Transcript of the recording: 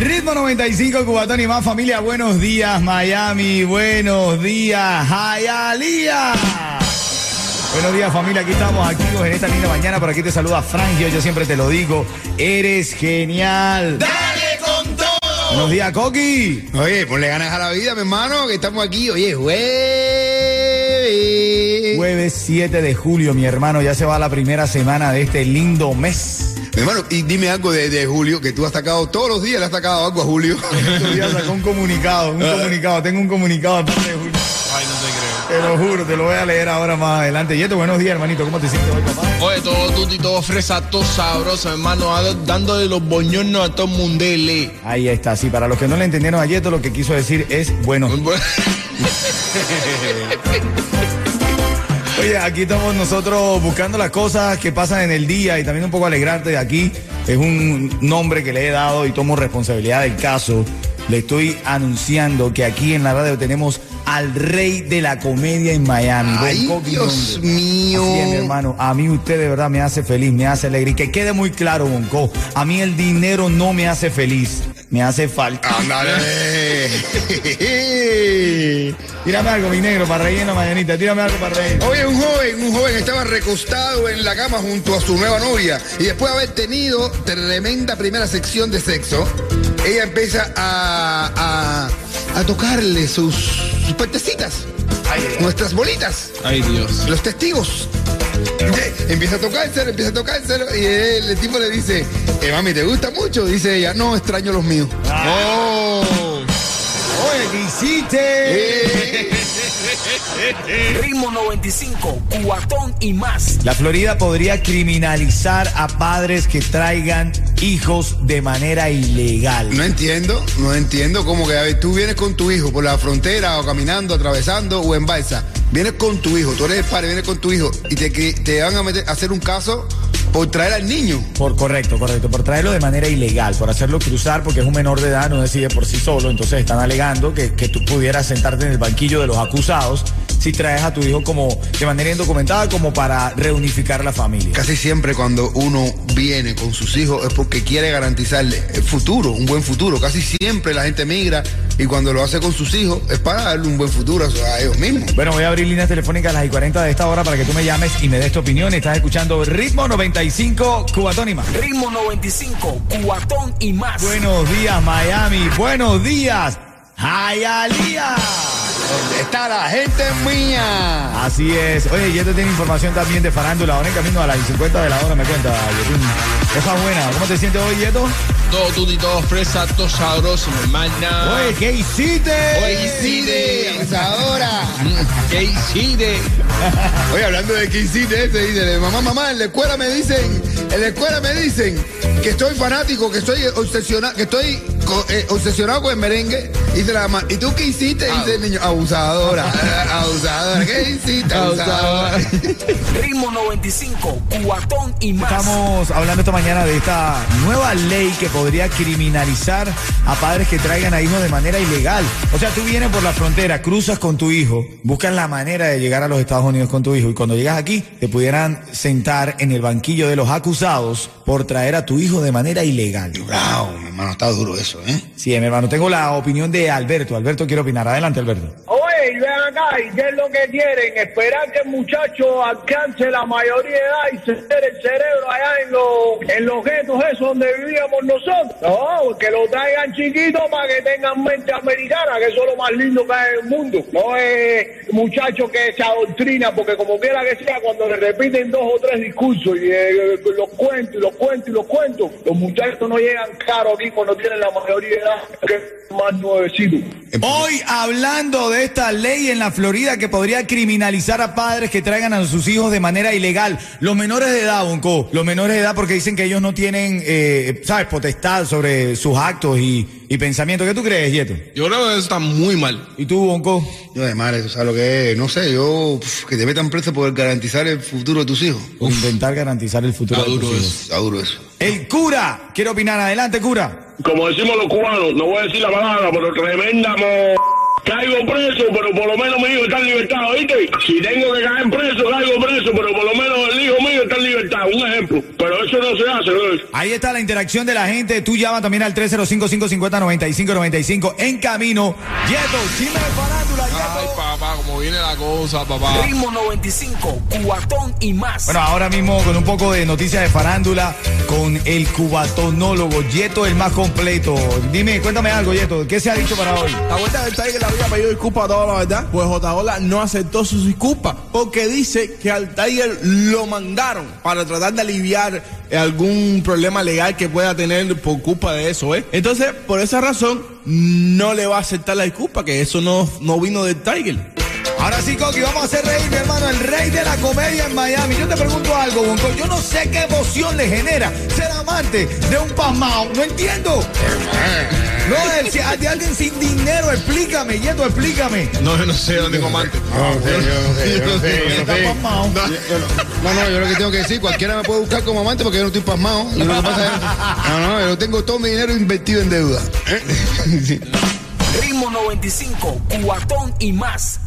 Ritmo 95, Cubatón y más familia. Buenos días, Miami. Buenos días, Hialeah. Buenos días, familia. Aquí estamos activos en esta linda mañana. Por aquí te saluda Frangio. Yo siempre te lo digo. Eres genial. Dale con todo. Buenos días, Coqui. Oye, ponle ganas a la vida, mi hermano, que estamos aquí. Oye, jueves. Jueves 7 de julio, mi hermano. Ya se va la primera semana de este lindo mes. Mi hermano, y dime algo de, de Julio, que tú has sacado todos los días, le has sacado algo a Julio. Estos días sacó un comunicado, un comunicado. Tengo un comunicado de parte de Julio. Ay, no te creo. Te lo juro, te lo voy a leer ahora más adelante. Yeto, buenos días, hermanito. ¿Cómo te sientes hoy, papá? Oye, todo tuti, todo fresa, todo sabroso, hermano. Dándole los boñones a todo el mundele. Ahí está, sí. Para los que no le entendieron a Yeto, lo que quiso decir es bueno. Oye, aquí estamos nosotros buscando las cosas que pasan en el día y también un poco alegrarte de aquí. Es un nombre que le he dado y tomo responsabilidad del caso. Le estoy anunciando que aquí en la radio tenemos al rey de la comedia en Miami. Ay, Dios Londres. mío. Así es, mi hermano. A mí usted de verdad me hace feliz, me hace alegre. Y que quede muy claro, Bonco. A mí el dinero no me hace feliz. Me hace falta. Ándale. Tírame algo, mi negro, para reír en la mañanita. Tírame algo para reír. Oye, un joven, un joven estaba recostado en la cama junto a su nueva novia y después de haber tenido tremenda primera sección de sexo, ella empieza a, a, a tocarle sus, sus partecitas, nuestras bolitas, Ay, Dios. los testigos. Empieza a tocárselo, empieza a tocárselo y el tipo le dice, eh, mami, ¿te gusta mucho? Dice ella, no, extraño los míos. Oh. Oye, ¿qué hiciste? Ritmo 95, cuatón y más. La Florida podría criminalizar a padres que traigan hijos de manera ilegal. No entiendo, no entiendo cómo que a ver, tú vienes con tu hijo por la frontera o caminando, atravesando o en balsa. Vienes con tu hijo, tú eres el padre, vienes con tu hijo y te, te van a meter, a hacer un caso por traer al niño. Por correcto, correcto, por traerlo de manera ilegal, por hacerlo cruzar porque es un menor de edad, no decide por sí solo, entonces están alegando que, que tú pudieras sentarte en el banquillo de los acusados si traes a tu hijo como de manera indocumentada como para reunificar la familia. Casi siempre cuando uno viene con sus hijos es porque quiere garantizarle el futuro, un buen futuro. Casi siempre la gente migra y cuando lo hace con sus hijos es para darle un buen futuro a ellos mismos. Bueno, voy a abrir líneas telefónicas a las y 40 de esta hora para que tú me llames y me des tu opinión. Estás escuchando Ritmo 95 Cubatónima. Ritmo 95, cuatón y más. Buenos días, Miami. Buenos días, Hialeah. ¿Dónde está la gente mía? Así es. Oye, Yeto tiene información también de farándula. Ahora en camino a las 50 de la hora me cuenta, Yetín. Cosa buena. ¿Cómo te sientes hoy, Yeto? Todo tuti, todo fresa, todo sabroso, mi hermana. Oye, ¿qué hiciste? Oye, hiciste. abusadora. ¿Qué hiciste? Oye, hablando de que hiciste ese, dice, mamá, mamá, en la escuela me dicen, en la escuela me dicen que estoy fanático, que estoy obsesionado, que estoy co- eh, obsesionado con el merengue. Dice la mamá, ¿y tú qué hiciste? Dice el niño, abusadora, abusadora, ¿qué hiciste? Abusadora. Ritmo 95, cuatón y más. Estamos hablando esta mañana de esta nueva ley que podría criminalizar a padres que traigan a hijos de manera ilegal. O sea, tú vienes por la frontera, cruzas con tu hijo, buscas la manera de llegar a los Estados Unidos con tu hijo y cuando llegas aquí te pudieran sentar en el banquillo de los acusados por traer a tu hijo de manera ilegal. Wow, mi hermano, está duro eso, ¿eh? Sí, mi hermano, tengo la opinión de Alberto. Alberto quiere opinar. Adelante, Alberto. Ven ¿y qué es lo que quieren? Esperar que el muchacho alcance la mayoría de edad y se entere el cerebro allá en los, en los guetos esos donde vivíamos nosotros. No, que lo traigan chiquito para que tengan mente americana, que eso es lo más lindo que hay en el mundo. No es muchacho que se adoctrina, porque como quiera que sea, cuando le repiten dos o tres discursos y eh, los cuentos y los cuentos y los cuentos, los muchachos no llegan claro aquí cuando tienen la mayoría de edad, que es más nuevecito. Hoy hablando de esta ley en la Florida que podría criminalizar a padres que traigan a sus hijos de manera ilegal. Los menores de edad, Bonco, los menores de edad porque dicen que ellos no tienen, eh, ¿sabes?, potestad sobre sus actos y, y pensamientos. ¿Qué tú crees, Yeto? Yo creo que eso está muy mal. ¿Y tú, Bonco? Yo de madre, tú sabes lo que es. No sé, yo pf, que te metan preso por garantizar el futuro de tus hijos. Por intentar garantizar el futuro Está de tus duro hijos. eso. Está duro eso. El cura quiere opinar. Adelante, cura. Como decimos los cubanos, no voy a decir la palabra, pero tremenda mo... Caigo preso, pero por lo menos mi hijo está en libertad, ¿oíste? Si tengo que caer preso, caigo preso, pero por lo menos el hijo mío está en libertad. Un ejemplo. Pero eso no se hace, ¿no? Ahí está la interacción de la gente. Tú llama también al 305-550-9595 en camino. Yeto, chisme de farándula, Ay, Yeto. papá, como viene la cosa, papá. Ritmo 95, cuatón y más. Bueno, ahora mismo con un poco de noticias de farándula con el cubatonólogo Yeto, el más completo. Dime, cuéntame algo, Yeto. ¿Qué se ha dicho para hoy? La vuelta del Tiger le había pedido disculpas a todos, la verdad. Pues J. no aceptó sus disculpas porque dice que al Tiger lo mandaron para tratar de aliviar algún problema legal que pueda tener por culpa de eso, ¿eh? Entonces, por esa razón, no le va a aceptar la disculpa, que eso no, no vino del Tiger. Ahora sí, Coqui, vamos a hacer reír, mi hermano, el rey de la comedia en Miami. Yo te pregunto algo, Bonco. Yo no sé qué emoción le genera ser amante de un pasmao. No entiendo. No, de, de alguien sin dinero. Explícame, Yeto, explícame. No, yo no sé, yo no tengo amante. No, yo no sé, yo no sé, yo no Está sé. pasmao. No, no, yo lo que tengo que decir, cualquiera me puede buscar como amante porque yo no estoy pasmado. Yo lo que pasa es, no, no, yo tengo todo mi dinero invertido en deuda. ¿Eh? Ritmo 95, cuatón y más.